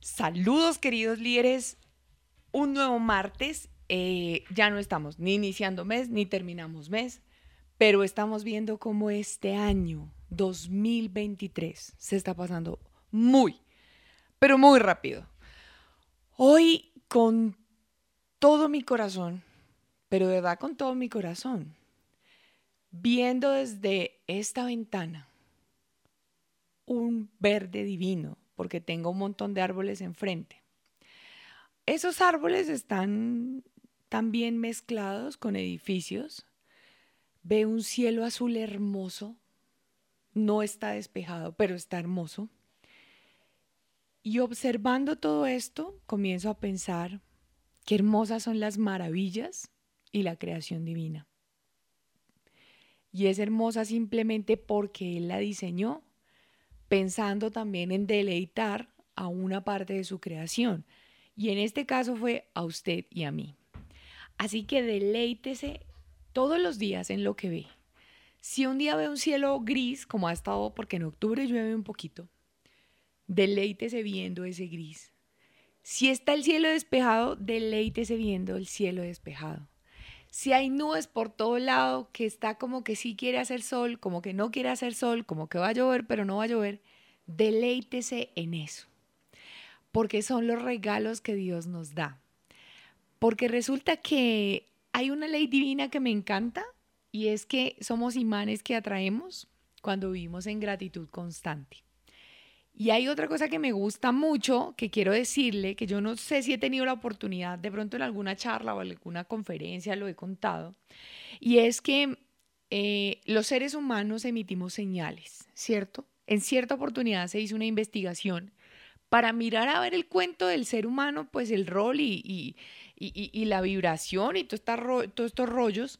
Saludos queridos líderes, un nuevo martes, eh, ya no estamos ni iniciando mes ni terminamos mes, pero estamos viendo cómo este año 2023 se está pasando muy, pero muy rápido. Hoy con todo mi corazón, pero de verdad con todo mi corazón, viendo desde esta ventana un verde divino, porque tengo un montón de árboles enfrente. Esos árboles están también mezclados con edificios. Ve un cielo azul hermoso. No está despejado, pero está hermoso. Y observando todo esto, comienzo a pensar qué hermosas son las maravillas y la creación divina. Y es hermosa simplemente porque Él la diseñó pensando también en deleitar a una parte de su creación. Y en este caso fue a usted y a mí. Así que deleítese todos los días en lo que ve. Si un día ve un cielo gris, como ha estado, porque en octubre llueve un poquito, deleítese viendo ese gris. Si está el cielo despejado, deleítese viendo el cielo despejado. Si hay nubes por todo lado, que está como que sí quiere hacer sol, como que no quiere hacer sol, como que va a llover, pero no va a llover, deleítese en eso. Porque son los regalos que Dios nos da. Porque resulta que hay una ley divina que me encanta y es que somos imanes que atraemos cuando vivimos en gratitud constante. Y hay otra cosa que me gusta mucho, que quiero decirle, que yo no sé si he tenido la oportunidad, de pronto en alguna charla o alguna conferencia lo he contado, y es que eh, los seres humanos emitimos señales, ¿cierto? En cierta oportunidad se hizo una investigación para mirar a ver el cuento del ser humano, pues el rol y, la vibración y todos estos rollos,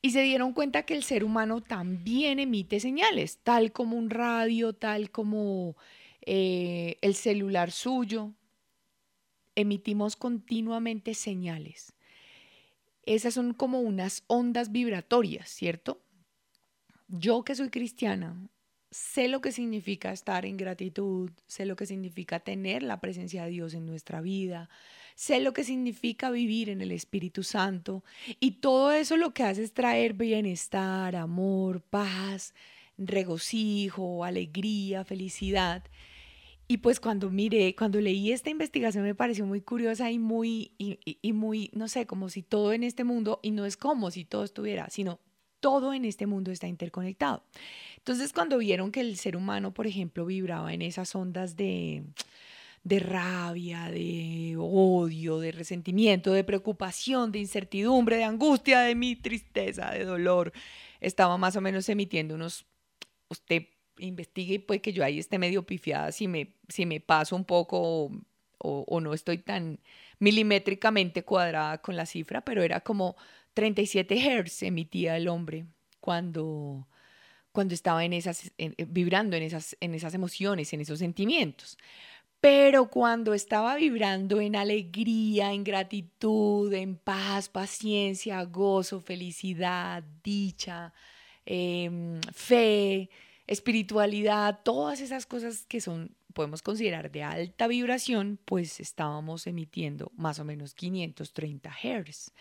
y se dieron cuenta que el ser humano también emite señales, tal como un radio, tal como eh, el celular suyo, emitimos continuamente señales. Esas son como unas ondas vibratorias, ¿cierto? Yo que soy cristiana, sé lo que significa estar en gratitud, sé lo que significa tener la presencia de Dios en nuestra vida, sé lo que significa vivir en el Espíritu Santo y todo eso lo que hace es traer bienestar, amor, paz, regocijo, alegría, felicidad. Y pues cuando miré, cuando leí esta investigación me pareció muy curiosa y muy, y, muy, no sé, como si todo en este mundo, y no es como si todo estuviera, sino todo en este mundo está interconectado. Entonces cuando vieron que el ser humano, por ejemplo, vibraba en esas ondas de, de rabia, de odio, de resentimiento, de preocupación, de incertidumbre, de angustia, de mi tristeza, de dolor, estaba más o menos emitiendo unos, usted investigue y puede que yo ahí esté medio pifiada si me, si me paso un poco o, no estoy tan milimétricamente cuadrada con la cifra, pero era como 37 Hz emitía el hombre cuando, cuando estaba en esas, vibrando en esas, en esas emociones, en esos sentimientos. Pero cuando estaba vibrando en alegría, en gratitud, en paz, paciencia, gozo, felicidad, dicha, em, fe, espiritualidad, todas esas cosas que son podemos considerar de alta vibración, pues estábamos emitiendo más o menos 530 Hz.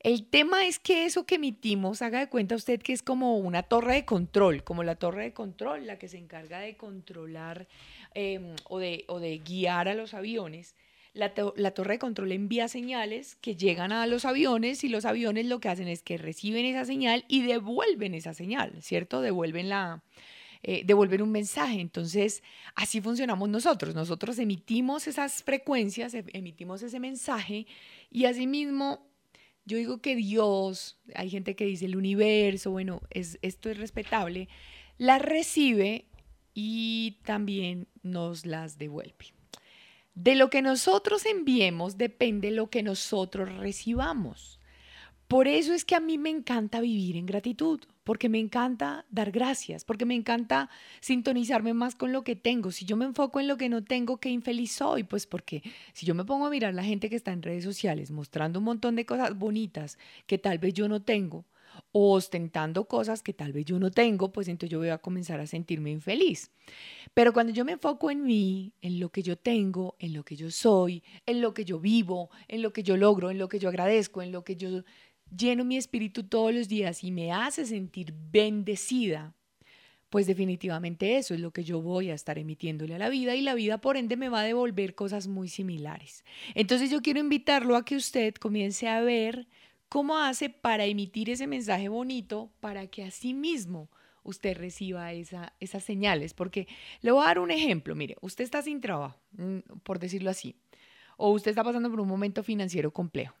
El tema es que eso que emitimos, haga de cuenta usted que es como una torre de control, como la torre de control, la que se encarga de controlar em, o, de, o de guiar a los aviones. La, torre de control envía señales que llegan a los aviones y los aviones lo que hacen es que reciben esa señal y devuelven esa señal, ¿cierto? Devuelven la, eh, devolver un mensaje. Entonces, así funcionamos nosotros. Nosotros emitimos esas frecuencias, e, emitimos ese mensaje y asimismo, yo digo que Dios, hay gente que dice el universo, bueno, es, esto es respetable, las recibe y también nos las devuelve. De lo que nosotros enviemos depende lo que nosotros recibamos. Por eso es que a mí me encanta vivir en gratitud, porque me encanta dar gracias, porque me encanta sintonizarme más con lo que tengo. Si yo me enfoco en lo que no tengo, qué infeliz soy, pues porque si yo me pongo a mirar la gente que está en redes sociales mostrando un montón de cosas bonitas que tal vez yo no tengo, o ostentando cosas que tal vez yo no tengo, pues entonces yo voy a comenzar a sentirme infeliz. Pero cuando yo me enfoco en mí, en lo que yo tengo, en lo que yo soy, en lo que yo vivo, en lo que yo logro, en lo que yo agradezco, en lo que yo lleno mi espíritu todos los días y me hace sentir bendecida, pues definitivamente eso es lo que yo voy a estar emitiéndole a la vida y la vida por ende me va a devolver cosas muy similares. Entonces yo quiero invitarlo a que usted comience a ver cómo hace para emitir ese mensaje bonito para que así mismo usted reciba esa, esas señales. Porque le voy a dar un ejemplo, mire, usted está sin trabajo, mm, por decirlo así, o usted está pasando por un momento financiero complejo.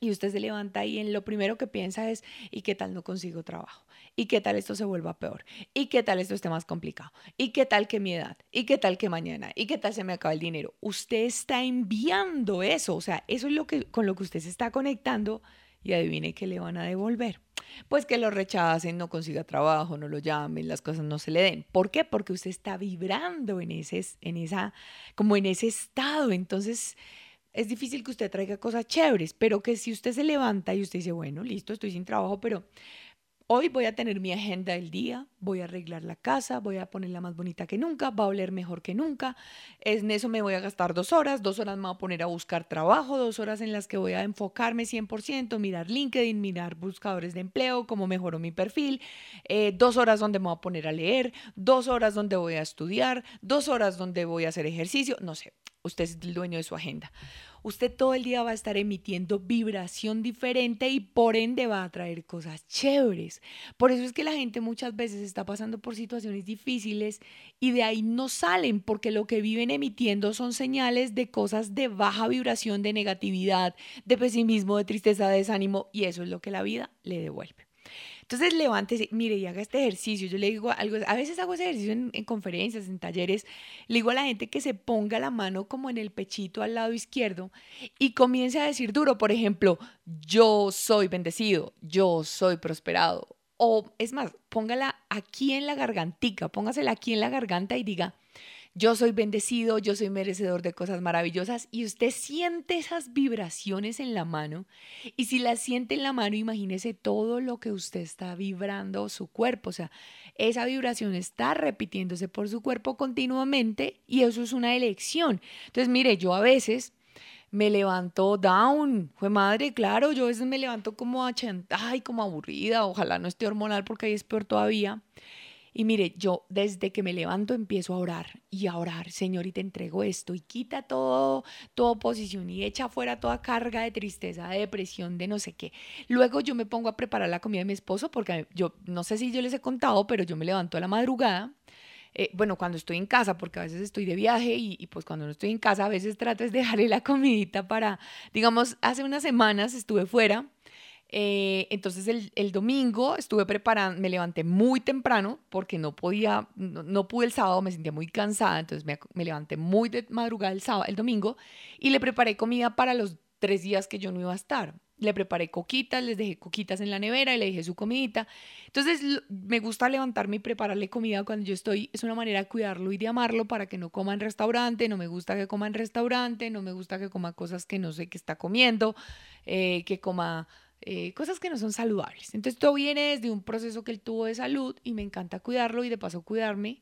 Y usted se levanta y en lo primero que piensa es, ¿y qué tal no consigo trabajo? ¿Y qué tal esto se vuelva peor? ¿Y qué tal esto esté más complicado? ¿Y qué tal que mi edad? ¿Y qué tal que mañana? ¿Y qué tal se me acaba el dinero? Usted está enviando eso, o sea, eso es lo que con lo que usted se está conectando y adivine qué le van a devolver. Pues que lo rechacen, no consiga trabajo, no lo llamen, las cosas no se le den. ¿Por qué? Porque usted está vibrando en ese en esa como en ese estado, entonces es difícil que usted traiga cosas chéveres, pero que si usted se levanta y usted dice, bueno, listo, estoy sin trabajo, pero hoy voy a tener mi agenda del día, voy a arreglar la casa, voy a ponerla más bonita que nunca, va a oler mejor que nunca, en eso me voy a gastar dos horas, dos horas me voy a poner a buscar trabajo, dos horas en las que voy a enfocarme 100%, mirar LinkedIn, mirar buscadores de empleo, cómo mejoro mi perfil, eh, dos horas donde me voy a poner a leer, dos horas donde voy a estudiar, dos horas donde voy a hacer ejercicio, no sé, usted es el dueño de su agenda usted todo el día va a estar emitiendo vibración diferente y por ende va a traer cosas chéveres. Por eso es que la gente muchas veces está pasando por situaciones difíciles y de ahí no salen porque lo que viven emitiendo son señales de cosas de baja vibración, de negatividad, de pesimismo, de tristeza, de desánimo y eso es lo que la vida le devuelve. Entonces levántese, mire, y haga este ejercicio. Yo le digo algo, a veces hago ese ejercicio en, en, conferencias, en talleres. Le digo a la gente que se ponga la mano como en el pechito al lado izquierdo y comience a decir duro, por ejemplo, yo soy bendecido, yo soy prosperado. O es más, póngala aquí en la gargantica, póngasela aquí en la garganta y diga, yo soy bendecido, yo soy merecedor de cosas maravillosas y usted siente esas vibraciones en la mano y si las siente en la mano, imagínese todo lo que usted está vibrando su cuerpo, o sea, esa vibración está repitiéndose por su cuerpo continuamente y eso es una elección. Entonces, mire, yo a veces me levanto down, fue madre, claro, yo a veces me levanto como ay, como aburrida, ojalá no esté hormonal porque ahí es peor todavía. Y mire, yo desde que me levanto empiezo a orar y a orar, Señor, y te entrego esto y quita todo, toda oposición y echa fuera toda carga de tristeza, de depresión, de no sé qué. Luego yo me pongo a preparar la comida de mi esposo porque yo no sé si yo les he contado, pero yo me levanto a la madrugada. Eh, bueno, cuando estoy en casa, porque a veces estoy de viaje y, y, pues cuando no estoy en casa, a veces trato de dejarle la comidita para, digamos, hace unas semanas estuve fuera eh, entonces el, domingo estuve preparando, me levanté muy temprano porque no podía, no, pude el sábado, me sentía muy cansada, entonces me, me, levanté muy de madrugada el, sábado, el domingo y le preparé comida para los tres días que yo no iba a estar. Le preparé coquitas, les dejé coquitas en la nevera y le dejé su comidita. Entonces me gusta levantarme y prepararle comida cuando yo estoy, es una manera de cuidarlo y de amarlo para que no coma en restaurante, no me gusta que coma en restaurante, no me gusta que coma cosas que no sé qué está comiendo, eh, que coma eh, cosas que no son saludables. Entonces todo viene desde un proceso que él tuvo de salud y me encanta cuidarlo y de paso cuidarme,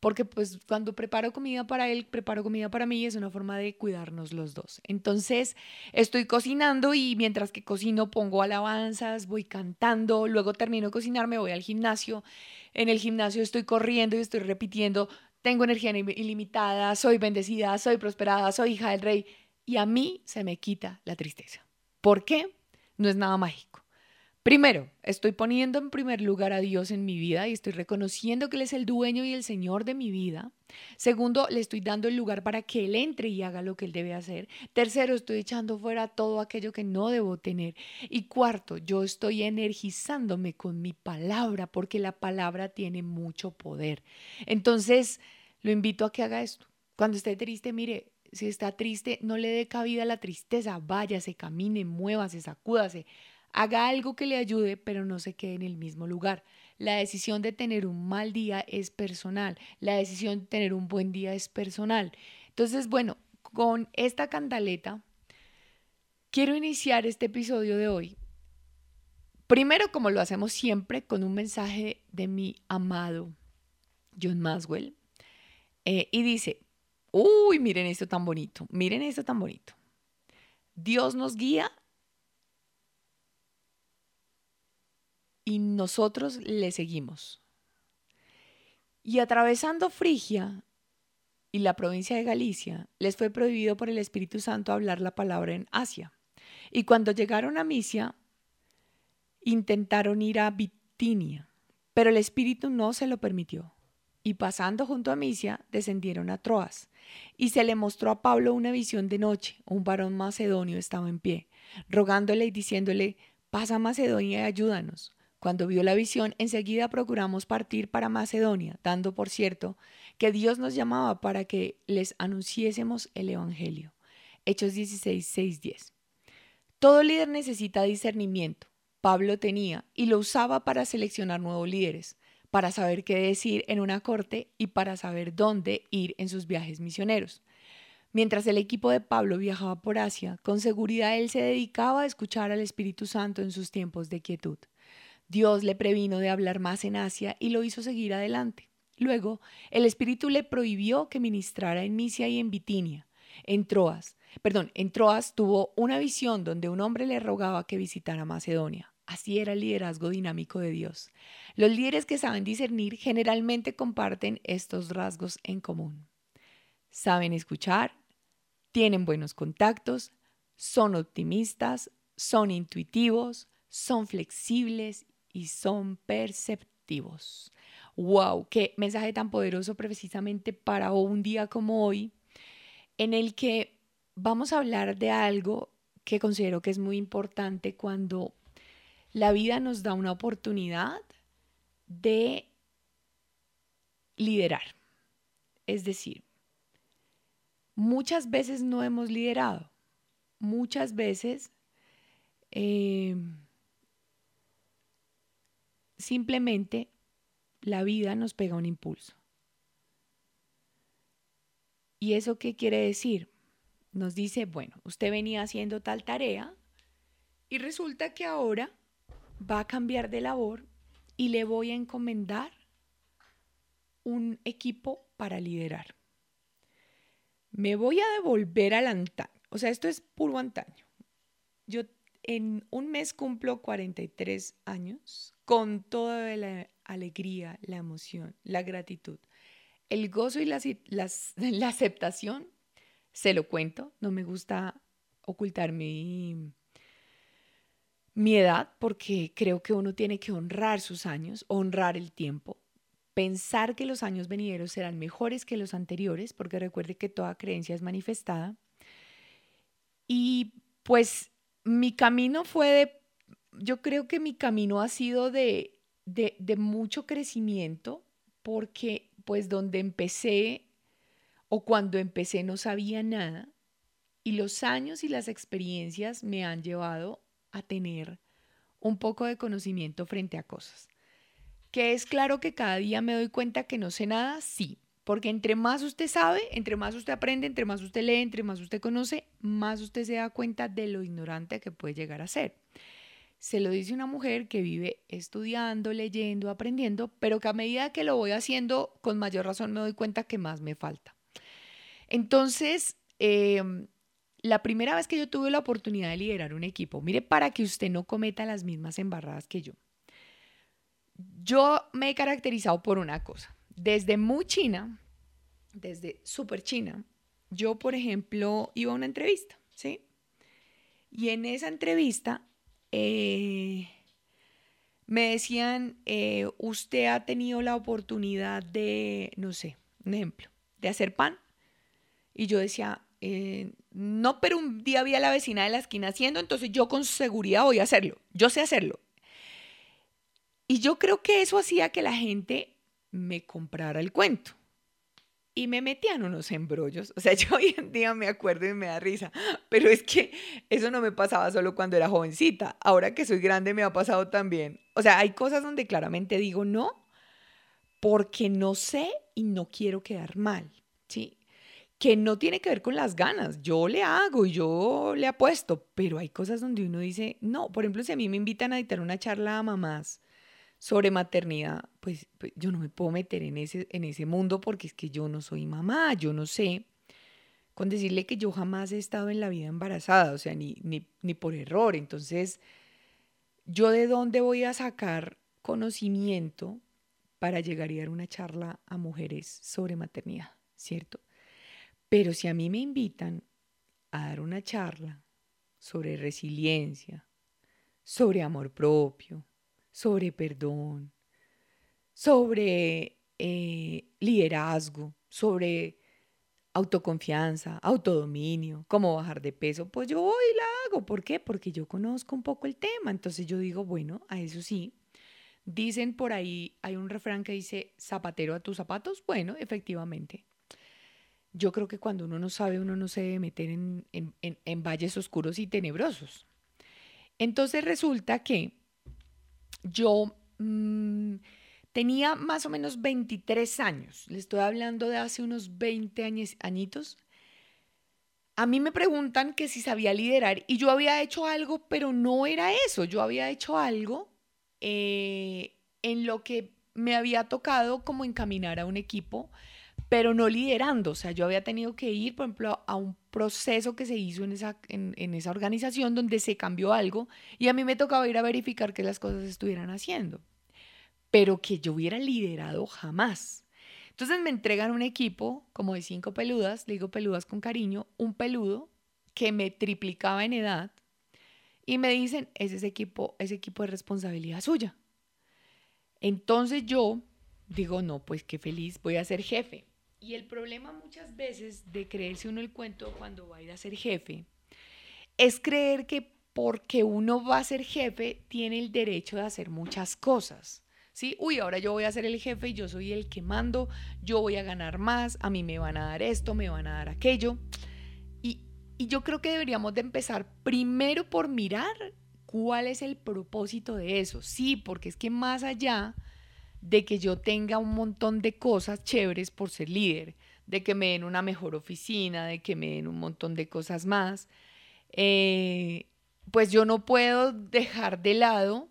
porque pues cuando preparo comida para él, preparo comida para mí, es una forma de cuidarnos los dos. Entonces estoy cocinando y mientras que cocino pongo alabanzas, voy cantando, luego termino de cocinar, me voy al gimnasio. En el gimnasio estoy corriendo y estoy repitiendo, tengo energía ilimitada, soy bendecida, soy prosperada, soy hija del rey. Y a mí se me quita la tristeza. ¿Por qué? No es nada mágico. Primero, estoy poniendo en primer lugar a Dios en mi vida y estoy reconociendo que Él es el dueño y el Señor de mi vida. Segundo, le estoy dando el lugar para que Él entre y haga lo que Él debe hacer. Tercero, estoy echando fuera todo aquello que no debo tener. Y cuarto, yo estoy energizándome con mi palabra porque la palabra tiene mucho poder. Entonces, lo invito a que haga esto. Cuando esté triste, mire, si está triste, no le dé cabida a la tristeza, váyase, camine, muévase, sacúdase, haga algo que le ayude, pero no se quede en el mismo lugar. La decisión de tener un mal día es personal, la decisión de tener un buen día es personal. Entonces, bueno, con esta cantaleta, quiero iniciar este episodio de hoy Primero, como lo hacemos siempre, con un mensaje de mi amado John Maswell. Eh, y dice, uy, miren esto tan bonito, miren esto tan bonito. Dios nos guía y nosotros le seguimos. Y atravesando Frigia y la provincia de Galicia, les fue prohibido por el Espíritu Santo hablar la palabra en Asia. Y cuando llegaron a Misia, intentaron ir a Bitinia, pero el Espíritu no se lo permitió. Y pasando junto a Misia, descendieron a Troas. Y se le mostró a Pablo una visión de noche. Un varón macedonio estaba en pie, rogándole y diciéndole, pasa a Macedonia y ayúdanos. Cuando vio la visión, enseguida procuramos partir para Macedonia, dando por cierto que Dios nos llamaba para que les anunciésemos el Evangelio. Hechos 16, 6, 10. Todo líder necesita discernimiento. Pablo tenía y lo usaba para seleccionar nuevos líderes, para saber qué decir en una corte y para saber dónde ir en sus viajes misioneros. Mientras el equipo de Pablo viajaba por Asia, con seguridad él se dedicaba a escuchar al Espíritu Santo en sus tiempos de quietud. Dios le previno de hablar más en Asia y lo hizo seguir adelante. Luego, el Espíritu le prohibió que ministrara en Misia y en Bitinia. En Troas, perdón, en Troas tuvo una visión donde un hombre le rogaba que visitara Macedonia. Así era el liderazgo dinámico de Dios. Los líderes que saben discernir generalmente comparten estos rasgos en común. Saben escuchar, tienen buenos contactos, son optimistas, son intuitivos, son flexibles y son perceptivos. ¡Wow! ¡Qué mensaje tan poderoso precisamente para un día como hoy, en el que vamos a hablar de algo que considero que es muy importante cuando la vida nos da una oportunidad de liderar. Es decir, muchas veces no hemos liderado, muchas veces eh, Simplemente la vida nos pega un impulso. ¿Y eso qué quiere decir? Nos dice, bueno, usted venía haciendo tal tarea y resulta que ahora va a cambiar de labor y le voy a encomendar un equipo para liderar. Me voy a devolver al antaño. O sea, esto es puro antaño. Yo en un mes cumplo 43 años con toda la alegría, la emoción, la gratitud, el gozo y la, la, aceptación, se lo cuento, no me gusta ocultar mi, mi edad porque creo que uno tiene que honrar sus años, honrar el tiempo, pensar que los años venideros serán mejores que los anteriores, porque recuerde que toda creencia es manifestada. Y pues mi camino fue de yo creo que mi camino ha sido de, de, mucho crecimiento porque pues donde empecé o cuando empecé no sabía nada y los años y las experiencias me han llevado a tener un poco de conocimiento frente a cosas. Que es claro que cada día me doy cuenta que no sé nada, sí, porque entre más usted sabe, entre más usted aprende, entre más usted lee, entre más usted conoce, más usted se da cuenta de lo ignorante que puede llegar a ser. Se lo dice una mujer que vive estudiando, leyendo, aprendiendo, pero que a medida que lo voy haciendo, con mayor razón me doy cuenta que más me falta. Entonces, em, la primera vez que yo tuve la oportunidad de liderar un equipo, mire, para que usted no cometa las mismas embarradas que yo. Yo me he caracterizado por una cosa. Desde muy china, desde súper china, yo, por ejemplo, iba a una entrevista, ¿sí? Y en esa entrevista eh, me decían, eh, usted ha tenido la oportunidad de, no sé, un ejemplo, de hacer pan. Y yo decía, eh, no, pero un día vi a la vecina de la esquina haciendo, entonces yo con seguridad voy a hacerlo. Yo sé hacerlo. Y yo creo que eso hacía que la gente me comprara el cuento y me metían unos embrollos. O sea, yo hoy en día me acuerdo y me da risa, pero es que eso no me pasaba solo cuando era jovencita. Ahora que soy grande me ha pasado también. O sea, hay cosas donde claramente digo no, porque no sé y no quiero quedar mal, ¿sí? Que no tiene que ver con las ganas. Yo le hago y yo le apuesto, pero hay cosas donde uno dice, no, por ejemplo, si a mí me invitan a dictar una charla a mamás sobre maternidad, pues, pues, yo no me puedo meter en ese, en ese mundo porque es que yo no soy mamá, yo no sé. Con decirle que yo jamás he estado en la vida embarazada, o sea, ni, ni, ni por error. Entonces, ¿yo de dónde voy a sacar conocimiento para llegar a dar una charla a mujeres sobre maternidad, ¿cierto? Pero si a mí me invitan a dar una charla sobre resiliencia, sobre amor propio, sobre perdón, sobre eh, liderazgo, sobre autoconfianza, autodominio, cómo bajar de peso, pues yo voy y la hago. ¿Por qué? Porque yo conozco un poco el tema. Entonces yo digo, bueno, a eso sí. Dicen por ahí, hay un refrán que dice, zapatero a tus zapatos. Bueno, efectivamente. Yo creo que cuando uno no sabe, uno no se debe meter en, en valles oscuros y tenebrosos. Entonces resulta que yo mmm, tenía más o menos 23 años, le estoy hablando de hace unos 20 años, añitos. A mí me preguntan que si sabía liderar y yo había hecho algo, pero no era eso, yo había hecho algo eh, en lo que me había tocado como encaminar a un equipo, pero no liderando. O sea, yo había tenido que ir, por ejemplo, a un proceso que se hizo en esa, en, esa organización donde se cambió algo y a mí me tocaba ir a verificar que las cosas estuvieran haciendo, pero que yo hubiera liderado jamás. Entonces me entregan un equipo como de cinco peludas, le digo peludas con cariño, un peludo que me triplicaba en edad y me dicen, ese es equipo, ese equipo de responsabilidad suya. Entonces yo digo, no, pues qué feliz, voy a ser jefe. Y el problema muchas veces de creerse uno el cuento cuando va a ir a ser jefe es creer que porque uno va a ser jefe tiene el derecho de hacer muchas cosas. ¿Sí? Uy, ahora yo voy a ser el jefe yo soy el que mando, yo voy a ganar más, a mí me van a dar esto, me van a dar aquello. Y, y yo creo que deberíamos de empezar primero por mirar cuál es el propósito de eso. Sí, porque es que más allá de que yo tenga un montón de cosas chéveres por ser líder, de que me den una mejor oficina, de que me den un montón de cosas más, eh, pues yo no puedo dejar de lado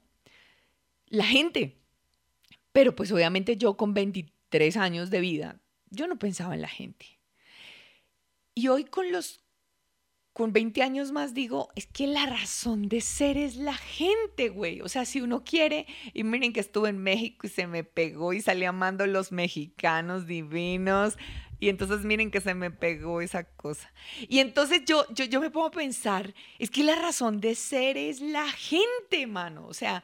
la gente. Pero pues obviamente yo con 23 años de vida, yo no pensaba en la gente. Y hoy con los con 20 años más digo, es que la razón de ser es la gente, güey. O sea, si uno quiere, y miren que estuve en México y se me pegó y salí amando los mexicanos divinos. Y entonces miren que se me pegó esa cosa. Y entonces yo, yo, yo me pongo a pensar, es que la razón de ser es la gente, mano. O sea,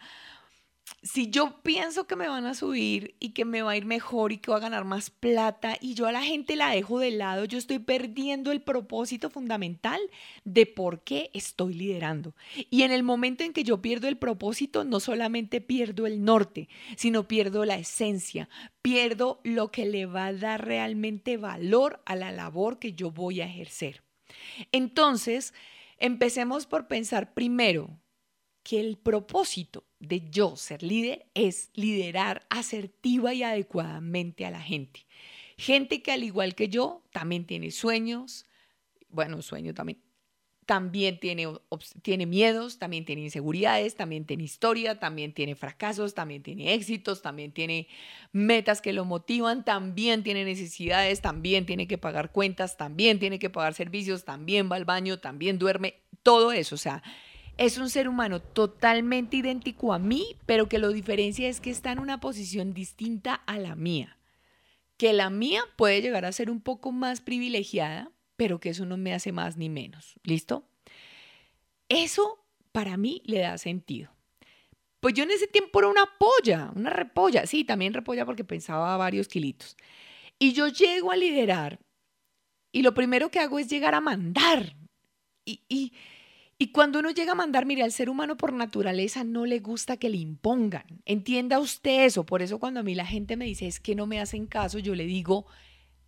si yo pienso que me van a subir y que me va a ir mejor y que voy a ganar más plata y yo a la gente la dejo de lado, yo estoy perdiendo el propósito fundamental de por qué estoy liderando. Y en el momento en que yo pierdo el propósito, no solamente pierdo el norte, sino pierdo la esencia, pierdo lo que le va a dar realmente valor a la labor que yo voy a ejercer. Entonces, empecemos por pensar primero que el propósito de yo ser líder es liderar asertiva y adecuadamente a la gente. Gente que al igual que yo también tiene sueños, bueno, sueño también, también tiene, tiene miedos, también tiene inseguridades, también tiene historia, también tiene fracasos, también tiene éxitos, también tiene metas que lo motivan, también tiene necesidades, también tiene que pagar cuentas, también tiene que pagar servicios, también va al baño, también duerme, todo eso, o sea, es un ser humano totalmente idéntico a mí, pero que lo diferencia es que está en una posición distinta a la mía. Que la mía puede llegar a ser un poco más privilegiada, pero que eso no me hace más ni menos. ¿Listo? Eso para mí le da sentido. Pues yo en ese tiempo era una polla, una repolla. Sí, también repolla porque pensaba varios kilitos. Y yo llego a liderar y lo primero que hago es llegar a mandar. Y, y, y cuando uno llega a mandar, mire, al ser humano por naturaleza no le gusta que le impongan. Entienda usted eso. Por eso cuando a mí la gente me dice es que no me hacen caso, yo le digo,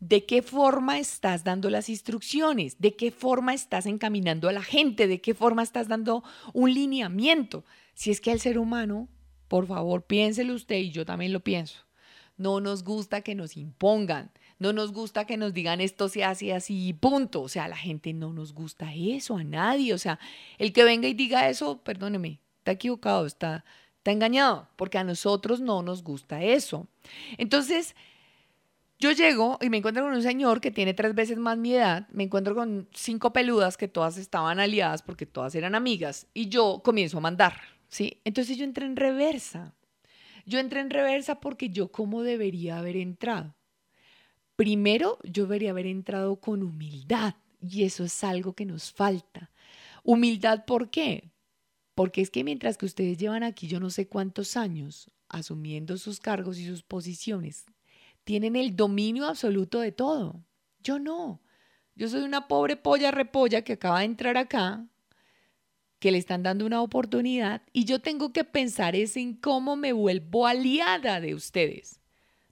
¿de qué forma estás dando las instrucciones? ¿De qué forma estás encaminando a la gente? ¿De qué forma estás dando un lineamiento? Si es que al ser humano, por favor, piénselo usted y yo también lo pienso. No nos gusta que nos impongan. No nos gusta que nos digan esto se hace así, punto. O sea, la gente no nos gusta eso, a nadie. O sea, el que venga y diga eso, perdóneme, está equivocado, está, está engañado, porque a nosotros no nos gusta eso. Entonces, yo llego y me encuentro con un señor que tiene tres veces más mi edad, me encuentro con cinco peludas que todas estaban aliadas porque todas eran amigas y yo comienzo a mandar, ¿sí? Entonces yo entré en reversa. Yo entré en reversa porque yo cómo debería haber entrado. Primero, yo debería haber entrado con humildad y eso es algo que nos falta. Humildad, ¿por qué? Porque es que mientras que ustedes llevan aquí yo no sé cuántos años asumiendo sus cargos y sus posiciones, tienen el dominio absoluto de todo. Yo no. Yo soy una pobre polla repolla que acaba de entrar acá, que le están dando una oportunidad y yo tengo que pensar es en cómo me vuelvo aliada de ustedes.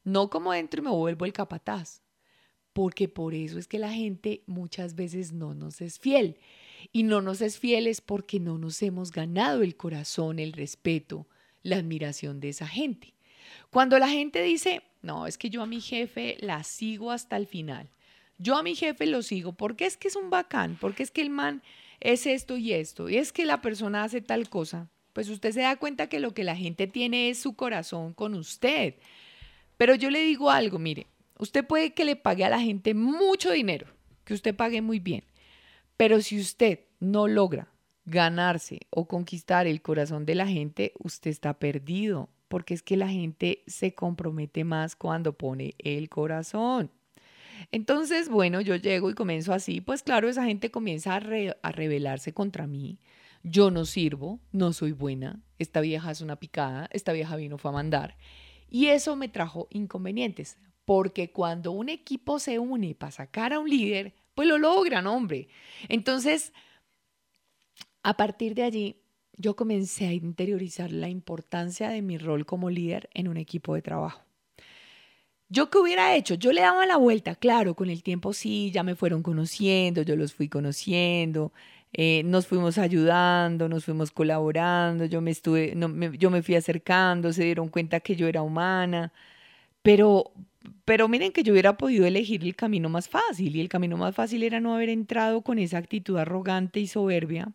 No como entro y me vuelvo el capataz. Porque por eso es que la gente muchas veces no nos es fiel. Y no nos es fiel es porque no nos hemos ganado el corazón, el respeto, la admiración de esa gente. Cuando la gente dice, no, es que yo a mi jefe la sigo hasta el final. Yo a mi jefe lo sigo porque es que es un bacán, porque es que el man es esto y esto, y es que la persona hace tal cosa. Pues usted se da cuenta que lo que la gente tiene es su corazón con usted. Pero yo le digo algo, mire, usted puede que le pague a la gente mucho dinero, que usted pague muy bien, pero si usted no logra ganarse o conquistar el corazón de la gente, usted está perdido porque es que la gente se compromete más cuando pone el corazón. Entonces, bueno, yo llego y comienzo así, pues claro, esa gente comienza a, a rebelarse contra mí. Yo no sirvo, no soy buena, esta vieja es una picada, esta vieja vino fue a mandar. Y eso me trajo inconvenientes, porque cuando un equipo se une para sacar a un líder, pues lo logran, hombre. Entonces, a partir de allí, yo comencé a interiorizar la importancia de mi rol como líder en un equipo de trabajo. ¿Yo qué hubiera hecho? Yo le daba la vuelta, claro, con el tiempo sí, ya me fueron conociendo, yo los fui conociendo, eh, nos fuimos ayudando, nos fuimos colaborando, yo me, estuve, yo me fui acercando, se dieron cuenta que yo era humana, pero, pero miren que yo hubiera podido elegir el camino más fácil y el camino más fácil era no haber entrado con esa actitud arrogante y soberbia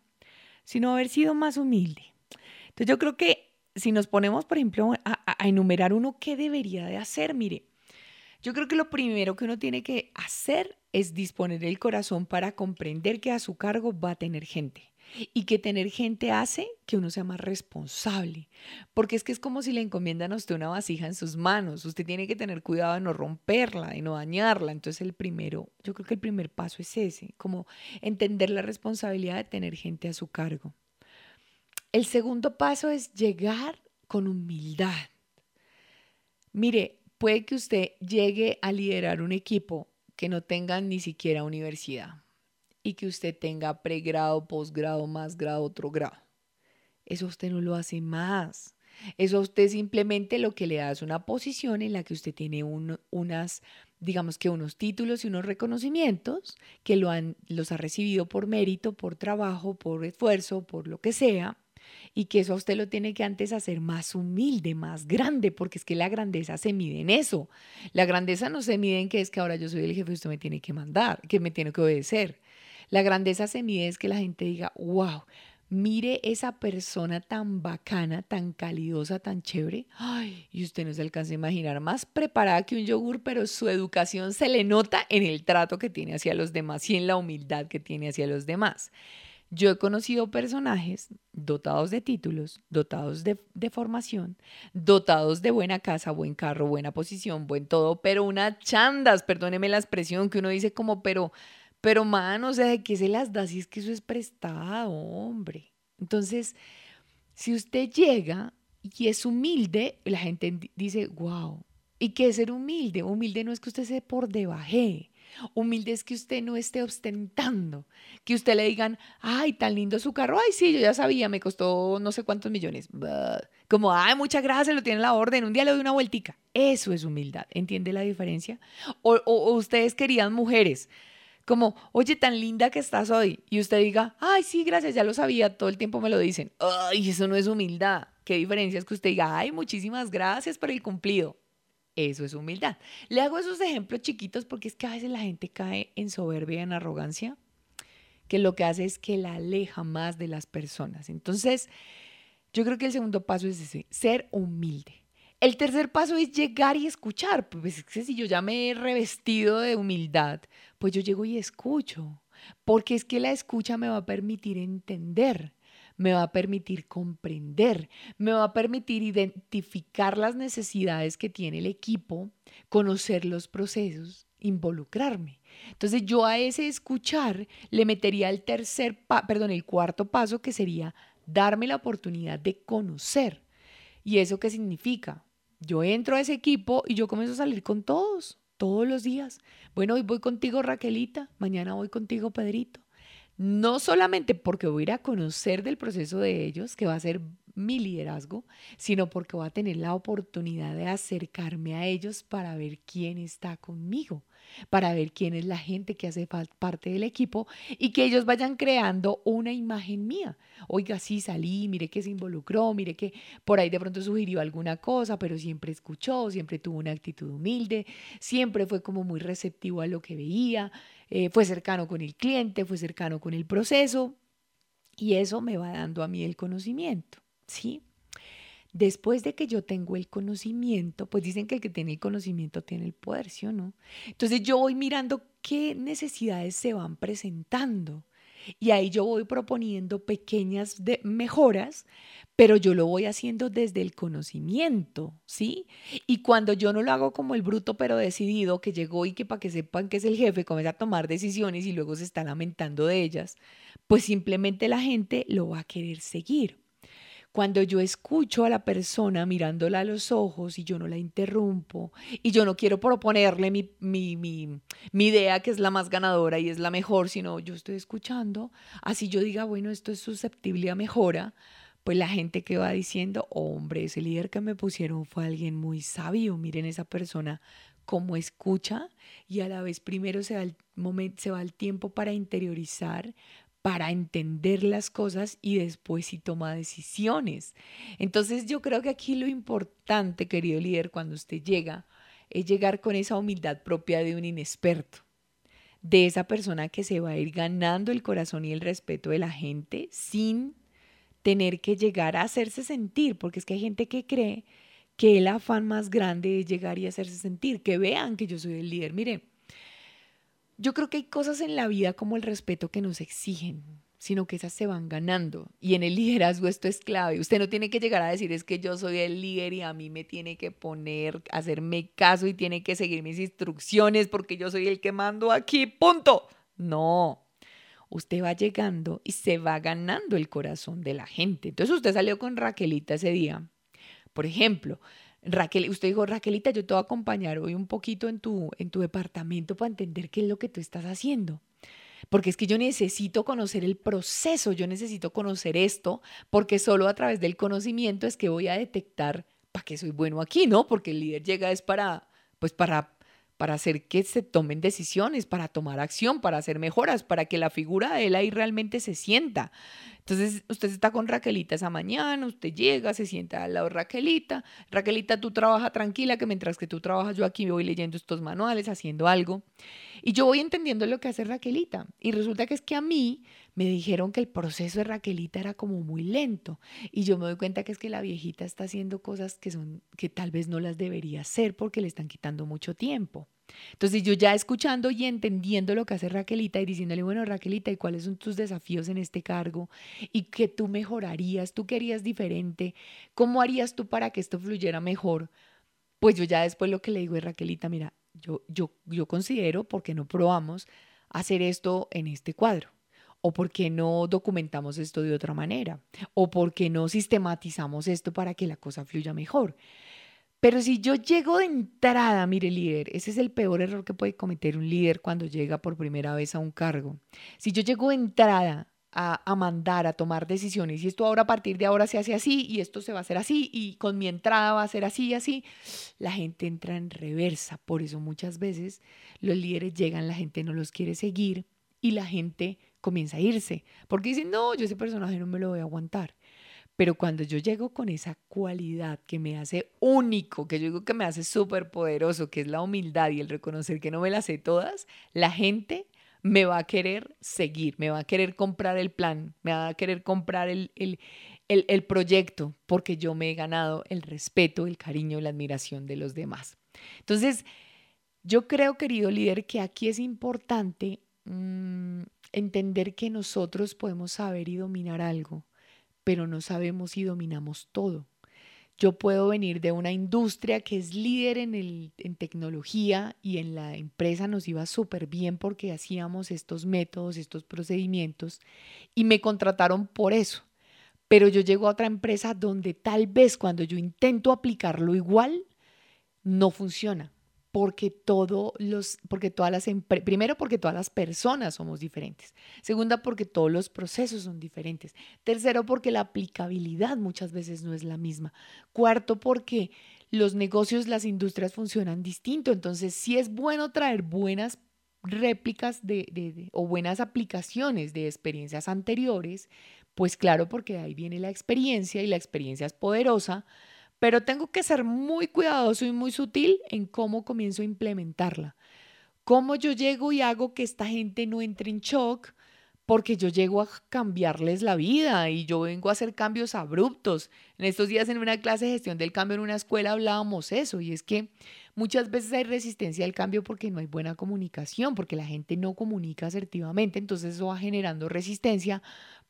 sino haber sido más humilde. Entonces yo creo que si nos ponemos, por ejemplo, a, enumerar uno qué debería de hacer, mire, yo creo que lo primero que uno tiene que hacer es disponer el corazón para comprender que a su cargo va a tener gente y que tener gente hace que uno sea más responsable, porque es que es como si le encomiendan a usted una vasija en sus manos, usted tiene que tener cuidado de no romperla, de no dañarla, entonces el primero, yo creo que el primer paso es ese, como entender la responsabilidad de tener gente a su cargo. El segundo paso es llegar con humildad. Mire, puede que usted llegue a liderar un equipo que no tenga ni siquiera universidad y que usted tenga pregrado, posgrado, más grado, otro grado. Eso usted no lo hace más. Eso usted simplemente lo que le da es una posición en la que usted tiene unas, digamos que unos títulos y unos reconocimientos que lo han, los ha recibido por mérito, por trabajo, por esfuerzo, por lo que sea, y que eso a usted lo tiene que antes hacer más humilde, más grande, porque es que la grandeza se mide en eso. La grandeza no se mide en que es que ahora yo soy el jefe y usted me tiene que mandar, que me tiene que obedecer. La grandeza se mide es que la gente diga, wow, mire esa persona tan bacana, tan calidosa, tan chévere. Ay, y usted no se alcanza a imaginar más preparada que un yogur, pero su educación se le nota en el trato que tiene hacia los demás y en la humildad que tiene hacia los demás. Yo he conocido personajes dotados de títulos, dotados de, formación, dotados de buena casa, buen carro, buena posición, buen todo, pero unas chandas, perdóneme la expresión que uno dice como, pero pero, man, o sea, ¿de qué se las da si es que eso es prestado, hombre? Entonces, si usted llega y es humilde, la gente dice, wow. ¿Y qué es ser humilde? Humilde no es que usted se por debaje. Humilde es que usted no esté ostentando, que usted le digan, ay, tan lindo su carro, ay, sí, yo ya sabía, me costó no sé cuántos millones. Como, ay, muchas gracias, lo tiene la orden, un día le doy una vueltica. Eso es humildad, ¿entiende la diferencia? O, o ustedes querían mujeres, como, oye, tan linda que estás hoy. Y usted diga, ay, sí, gracias, ya lo sabía, todo el tiempo me lo dicen. Ay, eso no es humildad. ¿Qué diferencia es que usted diga, ay, muchísimas gracias por el cumplido? Eso es humildad. Le hago esos ejemplos chiquitos porque es que a veces la gente cae en soberbia en arrogancia, que lo que hace es que la aleja más de las personas. Entonces, yo creo que el segundo paso es ese, ser humilde. El tercer paso es llegar y escuchar. Pues es que si yo ya me he revestido de humildad, pues yo llego y escucho. Porque es que la escucha me va a permitir entender me va a permitir comprender, me va a permitir identificar las necesidades que tiene el equipo, conocer los procesos, involucrarme. Entonces yo a ese escuchar le metería el tercer, perdón, el cuarto paso que sería darme la oportunidad de conocer. ¿Y eso qué significa? Yo entro a ese equipo y yo comienzo a salir con todos, todos los días. Bueno, hoy voy contigo Raquelita, mañana voy contigo Pedrito no solamente porque voy a ir a conocer del proceso de ellos, que va a ser mi liderazgo, sino porque voy a tener la oportunidad de acercarme a ellos para ver quién está conmigo, para ver quién es la gente que hace parte del equipo y que ellos vayan creando una imagen mía. Oiga, sí salí, mire que se involucró, mire que por ahí de pronto sugirió alguna cosa, pero siempre escuchó, siempre tuvo una actitud humilde, siempre fue como muy receptivo a lo que veía, eh, fue cercano con el cliente, fue cercano con el proceso y eso me va dando a mí el conocimiento, ¿sí? Después de que yo tengo el conocimiento, pues dicen que el que tiene el conocimiento tiene el poder, ¿sí o no? Entonces yo voy mirando qué necesidades se van presentando y ahí yo voy proponiendo pequeñas mejoras, pero yo lo voy haciendo desde el conocimiento, ¿sí? Y cuando yo no lo hago como el bruto pero decidido que llegó y que para que sepan que es el jefe comienza a tomar decisiones y luego se está lamentando de ellas, pues simplemente la gente lo va a querer seguir. Cuando yo escucho a la persona mirándola a los ojos y yo no la interrumpo y yo no quiero proponerle mi, mi, mi, mi, idea que es la más ganadora y es la mejor, sino yo estoy escuchando, así yo diga, bueno, esto es susceptible a mejora, pues la gente que va diciendo, hombre, ese líder que me pusieron fue alguien muy sabio, miren esa persona cómo escucha y a la vez primero se, da el se va el tiempo para interiorizar, para entender las cosas y después sí toma decisiones. Entonces yo creo que aquí lo importante, querido líder, cuando usted llega, es llegar con esa humildad propia de un inexperto, de esa persona que se va a ir ganando el corazón y el respeto de la gente sin tener que llegar a hacerse sentir, porque es que hay gente que cree que el afán más grande es llegar y hacerse sentir, que vean que yo soy el líder. Mire, yo creo que hay cosas en la vida como el respeto que nos exigen, sino que esas se van ganando. Y en el liderazgo esto es clave. Usted no tiene que llegar a decir es que yo soy el líder y a mí me tiene que poner, hacerme caso y tiene que seguir mis instrucciones porque yo soy el que mando aquí, punto. No. Usted va llegando y se va ganando el corazón de la gente. Entonces usted salió con Raquelita ese día. Por ejemplo, Raquel, usted dijo, Raquelita, yo te voy a acompañar hoy un poquito en tu, en tu departamento para entender qué es lo que tú estás haciendo. Porque es que yo necesito conocer el proceso, yo necesito conocer esto, porque solo a través del conocimiento es que voy a detectar para qué soy bueno aquí, ¿no? Porque el líder llega es para, pues para para hacer que se tomen decisiones, para tomar acción, para hacer mejoras, para que la figura de él ahí realmente se sienta. Entonces, usted está con Raquelita esa mañana, usted llega, se sienta al lado de Raquelita. Raquelita, tú trabajas tranquila, que mientras que tú trabajas, yo aquí voy leyendo estos manuales, haciendo algo. Y yo voy entendiendo lo que hace Raquelita. Y resulta que es que a mí me dijeron que el proceso de Raquelita era como muy lento. Y yo me doy cuenta que es que la viejita está haciendo cosas que, son, que tal vez no las debería hacer porque le están quitando mucho tiempo. Entonces yo ya escuchando y entendiendo lo que hace Raquelita y diciéndole, bueno, Raquelita, ¿y cuáles son tus desafíos en este cargo? ¿Y qué tú mejorarías? ¿Tú querías diferente? ¿Cómo harías tú para que esto fluyera mejor? Pues yo ya después lo que le digo es, Raquelita, mira, yo, yo, yo considero, porque no probamos hacer esto en este cuadro? ¿O por qué no documentamos esto de otra manera? ¿O por qué no sistematizamos esto para que la cosa fluya mejor? Pero si yo llego de entrada, mire líder, ese es el peor error que puede cometer un líder cuando llega por primera vez a un cargo. Si yo llego de entrada a, mandar, a tomar decisiones, y esto ahora a partir de ahora se hace así, y esto se va a hacer así, y con mi entrada va a ser así y así, la gente entra en reversa. Por eso muchas veces los líderes llegan, la gente no los quiere seguir y la gente comienza a irse, porque dicen, no, yo ese personaje no me lo voy a aguantar. Pero cuando yo llego con esa cualidad que me hace único, que yo digo que me hace súper poderoso, que es la humildad y el reconocer que no me las sé todas, la gente me va a querer seguir, me va a querer comprar el plan, me va a querer comprar el, el, el, proyecto, porque yo me he ganado el respeto, el cariño, la admiración de los demás. Entonces, yo creo, querido líder, que aquí es importante mm, entender que nosotros podemos saber y dominar algo pero no sabemos si dominamos todo. Yo puedo venir de una industria que es líder en, el, en tecnología y en la empresa nos iba súper bien porque hacíamos estos métodos, estos procedimientos y me contrataron por eso. Pero yo llego a otra empresa donde tal vez cuando yo intento aplicarlo igual, no funciona porque, todo los, porque todas las primero porque todas las personas somos diferentes. Segunda porque todos los procesos son diferentes. Tercero porque la aplicabilidad muchas veces no es la misma. Cuarto porque los negocios, las industrias funcionan distinto. Entonces sí es bueno traer buenas réplicas de, o buenas aplicaciones de experiencias anteriores, pues claro, porque ahí viene la experiencia y la experiencia es poderosa, pero tengo que ser muy cuidadoso y muy sutil en cómo comienzo a implementarla. Cómo yo llego y hago que esta gente no entre en shock, porque yo llego a cambiarles la vida y yo vengo a hacer cambios abruptos. En estos días en una clase de gestión del cambio en una escuela hablábamos eso y es que muchas veces hay resistencia al cambio porque no hay buena comunicación, porque la gente no comunica asertivamente, entonces eso va generando resistencia,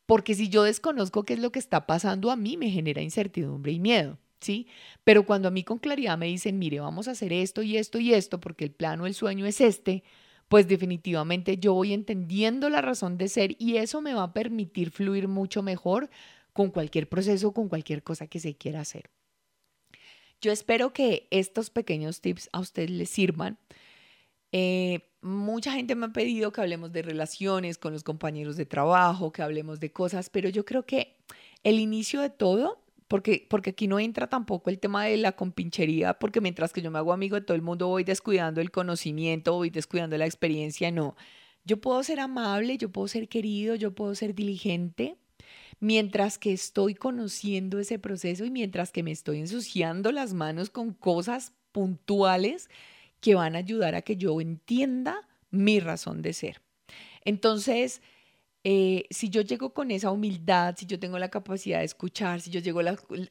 porque si yo desconozco qué es lo que está pasando a mí me genera incertidumbre y miedo. ¿Sí? Pero cuando a mí con claridad me dicen, mire, vamos a hacer esto y esto y esto, porque el plano, el sueño es este, pues definitivamente yo voy entendiendo la razón de ser y eso me va a permitir fluir mucho mejor con cualquier proceso, con cualquier cosa que se quiera hacer. Yo espero que estos pequeños tips a ustedes les sirvan. Eh, mucha gente me ha pedido que hablemos de relaciones con los compañeros de trabajo, que hablemos de cosas, pero yo creo que el inicio de todo porque, porque aquí no entra tampoco el tema de la compinchería, porque mientras que yo me hago amigo de todo el mundo, voy descuidando el conocimiento, voy descuidando la experiencia, no. Yo puedo ser amable, yo puedo ser querido, yo puedo ser diligente, mientras que estoy conociendo ese proceso y mientras que me estoy ensuciando las manos con cosas puntuales que van a ayudar a que yo entienda mi razón de ser. Entonces, eh, si yo llego con esa humildad, si yo tengo la capacidad de escuchar, si yo llego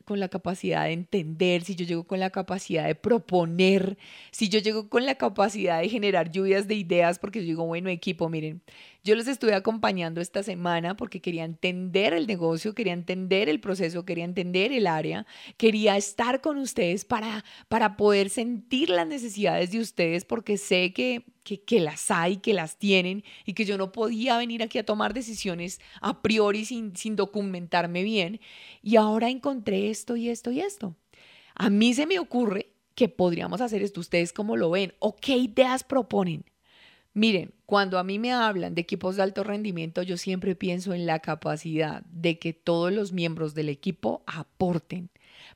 con la capacidad de entender, si yo llego con la capacidad de proponer, si yo llego con la capacidad de generar lluvias de ideas, porque yo digo, bueno, equipo, miren, yo los estuve acompañando esta semana porque quería entender el negocio, quería entender el proceso, quería entender el área, quería estar con ustedes para, para poder sentir las necesidades de ustedes porque sé que, que, las hay, que las tienen y que yo no podía venir aquí a tomar decisiones a priori sin, sin documentarme bien. Y ahora encontré esto y esto y esto. A mí se me ocurre que podríamos hacer esto. ¿Ustedes cómo lo ven? ¿O qué ideas proponen? Miren, cuando a mí me hablan de equipos de alto rendimiento, yo siempre pienso en la capacidad de que todos los miembros del equipo aporten,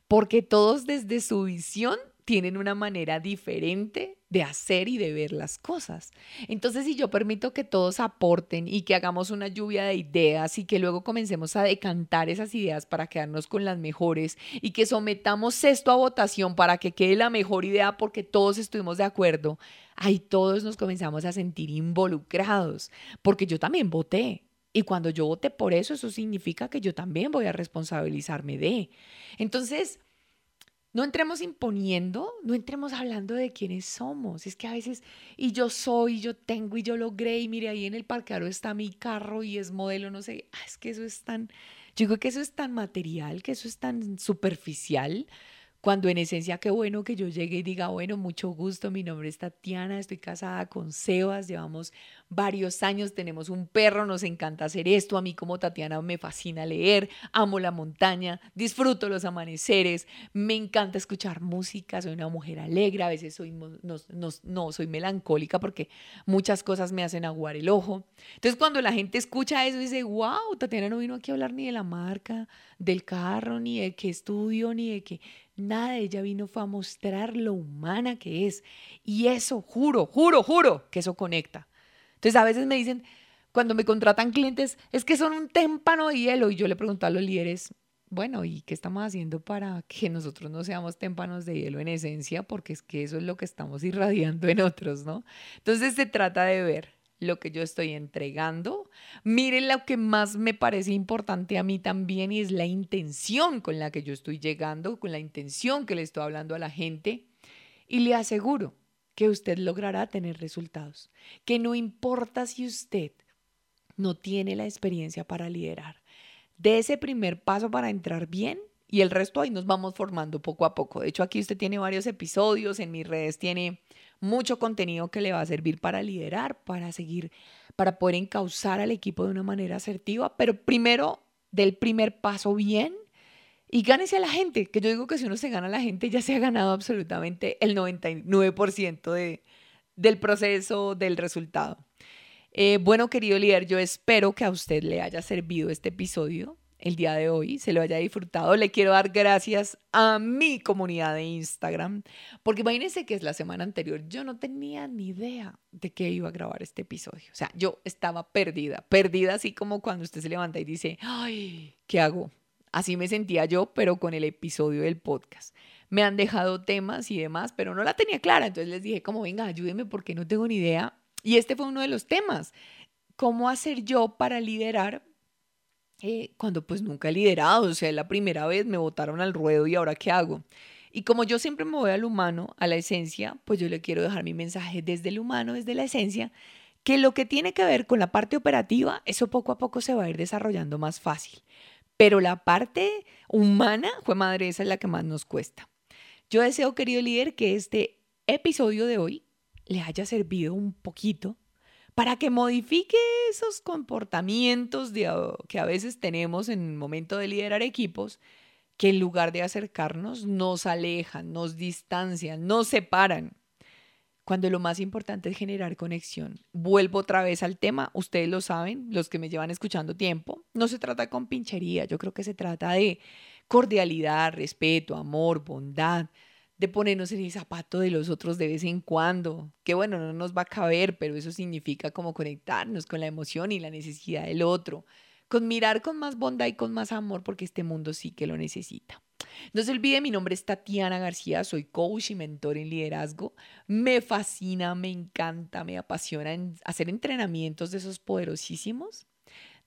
porque todos desde su visión tienen una manera diferente de hacer y de ver las cosas. Entonces, si yo permito que todos aporten y que hagamos una lluvia de ideas y que luego comencemos a decantar esas ideas para quedarnos con las mejores y que sometamos esto a votación para que quede la mejor idea porque todos estuvimos de acuerdo, ahí todos nos comenzamos a sentir involucrados, porque yo también voté. Y cuando yo voté por eso, eso significa que yo también voy a responsabilizarme de. Entonces, no entremos imponiendo, no entremos hablando de quiénes somos. Es que a veces, y yo soy, y yo tengo, y yo logré, y mire, ahí en el parqueadero está mi carro y es modelo, no sé. Ah, es que eso es tan, yo digo que eso es tan material, que eso es tan superficial cuando en esencia qué bueno que yo llegue y diga, bueno, mucho gusto, mi nombre es Tatiana, estoy casada con Sebas, llevamos varios años, tenemos un perro, nos encanta hacer esto, a mí como Tatiana me fascina leer, amo la montaña, disfruto los amaneceres, me encanta escuchar música, soy una mujer alegre, a veces soy, no, no soy melancólica porque muchas cosas me hacen aguar el ojo. Entonces cuando la gente escucha eso dice, wow, Tatiana no vino aquí a hablar ni de la marca, del carro, ni de qué estudio, ni de qué Nada ella vino fue a mostrar lo humana que es. Y eso, juro, juro, juro que eso conecta. Entonces a veces me dicen, cuando me contratan clientes, es que son un témpano de hielo. Y yo le pregunto a los líderes, bueno, ¿y qué estamos haciendo para que nosotros no seamos témpanos de hielo en esencia? Porque es que eso es lo que estamos irradiando en otros, ¿no? Entonces se trata de ver lo que yo estoy entregando. Miren lo que más me parece importante a mí también y es la intención con la que yo estoy llegando, con la intención que le estoy hablando a la gente. Y le aseguro que usted logrará tener resultados, que no importa si usted no tiene la experiencia para liderar, de ese primer paso para entrar bien y el resto ahí nos vamos formando poco a poco. De hecho, aquí usted tiene varios episodios, en mis redes tiene mucho contenido que le va a servir para liderar, para seguir, para poder encauzar al equipo de una manera asertiva, pero primero del primer paso bien y gánese a la gente, que yo digo que si uno se gana a la gente ya se ha ganado absolutamente el 99% de, del proceso, del resultado. Eh, bueno, querido líder, yo espero que a usted le haya servido este episodio el día de hoy, se lo haya disfrutado. Le quiero dar gracias a mi comunidad de Instagram, porque imagínense que es la semana anterior, yo no tenía ni idea de que iba a grabar este episodio. O sea, yo estaba perdida, perdida así como cuando usted se levanta y dice, ay, ¿qué hago? Así me sentía yo, pero con el episodio del podcast. Me han dejado temas y demás, pero no la tenía clara. Entonces les dije, como, venga, ayúdenme porque no tengo ni idea. Y este fue uno de los temas. ¿Cómo hacer yo para liderar eh, cuando pues nunca he liderado? O sea, la primera vez me botaron al ruedo y ahora qué hago. Y como yo siempre me voy al humano, a la esencia, pues yo le quiero dejar mi mensaje desde el humano, desde la esencia, que lo que tiene que ver con la parte operativa, eso poco a poco se va a ir desarrollando más fácil. Pero la parte humana, fue madre, esa es la que más nos cuesta. Yo deseo, querido líder, que este episodio de hoy le haya servido un poquito para que modifique esos comportamientos que a veces tenemos en el momento de liderar equipos, que en lugar de acercarnos, nos alejan, nos distancian, nos separan cuando lo más importante es generar conexión. Vuelvo otra vez al tema, ustedes lo saben, los que me llevan escuchando tiempo, no se trata con pinchería, yo creo que se trata de cordialidad, respeto, amor, bondad, de ponernos en el zapato de los otros de vez en cuando, que bueno, no nos va a caber, pero eso significa como conectarnos con la emoción y la necesidad del otro, con mirar con más bondad y con más amor, porque este mundo sí que lo necesita. No se olvide, mi nombre es Tatiana García, soy coach y mentor en liderazgo. Me fascina, me encanta, me apasiona hacer entrenamientos de esos poderosísimos,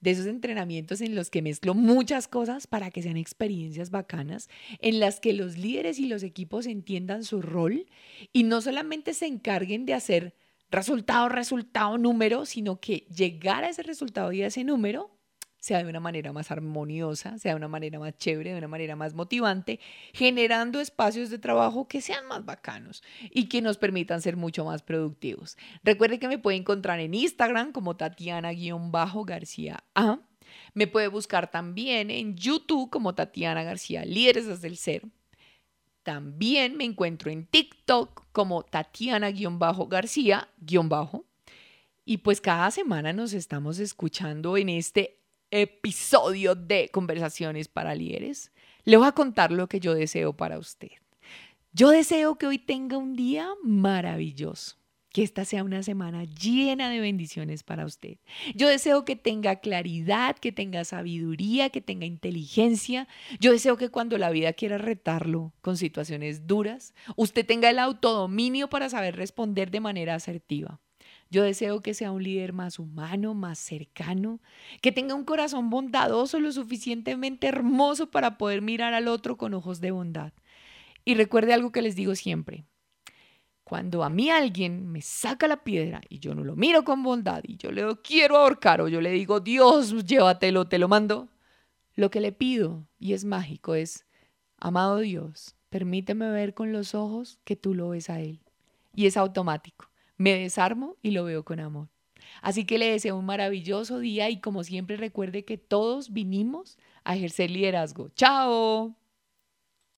de esos entrenamientos en los que mezclo muchas cosas para que sean experiencias bacanas, en las que los líderes y los equipos entiendan su rol y no solamente se encarguen de hacer resultado, resultado, número, sino que llegar a ese resultado y a ese número sea de una manera más armoniosa, sea de una manera más chévere, de una manera más motivante, generando espacios de trabajo que sean más bacanos y que nos permitan ser mucho más productivos. Recuerde que me puede encontrar en Instagram como Tatiana-García A. Me puede buscar también en YouTube como Tatiana García, Líderes desde el Ser. También me encuentro en TikTok como Tatiana-García- y pues cada semana nos estamos escuchando en este episodio de Conversaciones para Líderes, le voy a contar lo que yo deseo para usted. Yo deseo que hoy tenga un día maravilloso, que esta sea una semana llena de bendiciones para usted. Yo deseo que tenga claridad, que tenga sabiduría, que tenga inteligencia. Yo deseo que cuando la vida quiera retarlo con situaciones duras, usted tenga el autodominio para saber responder de manera asertiva. Yo deseo que sea un líder más humano, más cercano, que tenga un corazón bondadoso, lo suficientemente hermoso para poder mirar al otro con ojos de bondad. Y recuerde algo que les digo siempre. Cuando a mí alguien me saca la piedra y yo no lo miro con bondad y yo le quiero ahorcar o yo le digo, Dios, llévatelo, te lo mando, lo que le pido, y es mágico, es, amado Dios, permíteme ver con los ojos que tú lo ves a Él. Y es automático me desarmo y lo veo con amor. Así que le deseo un maravilloso día y como siempre recuerde que todos vinimos a ejercer liderazgo. ¡Chao!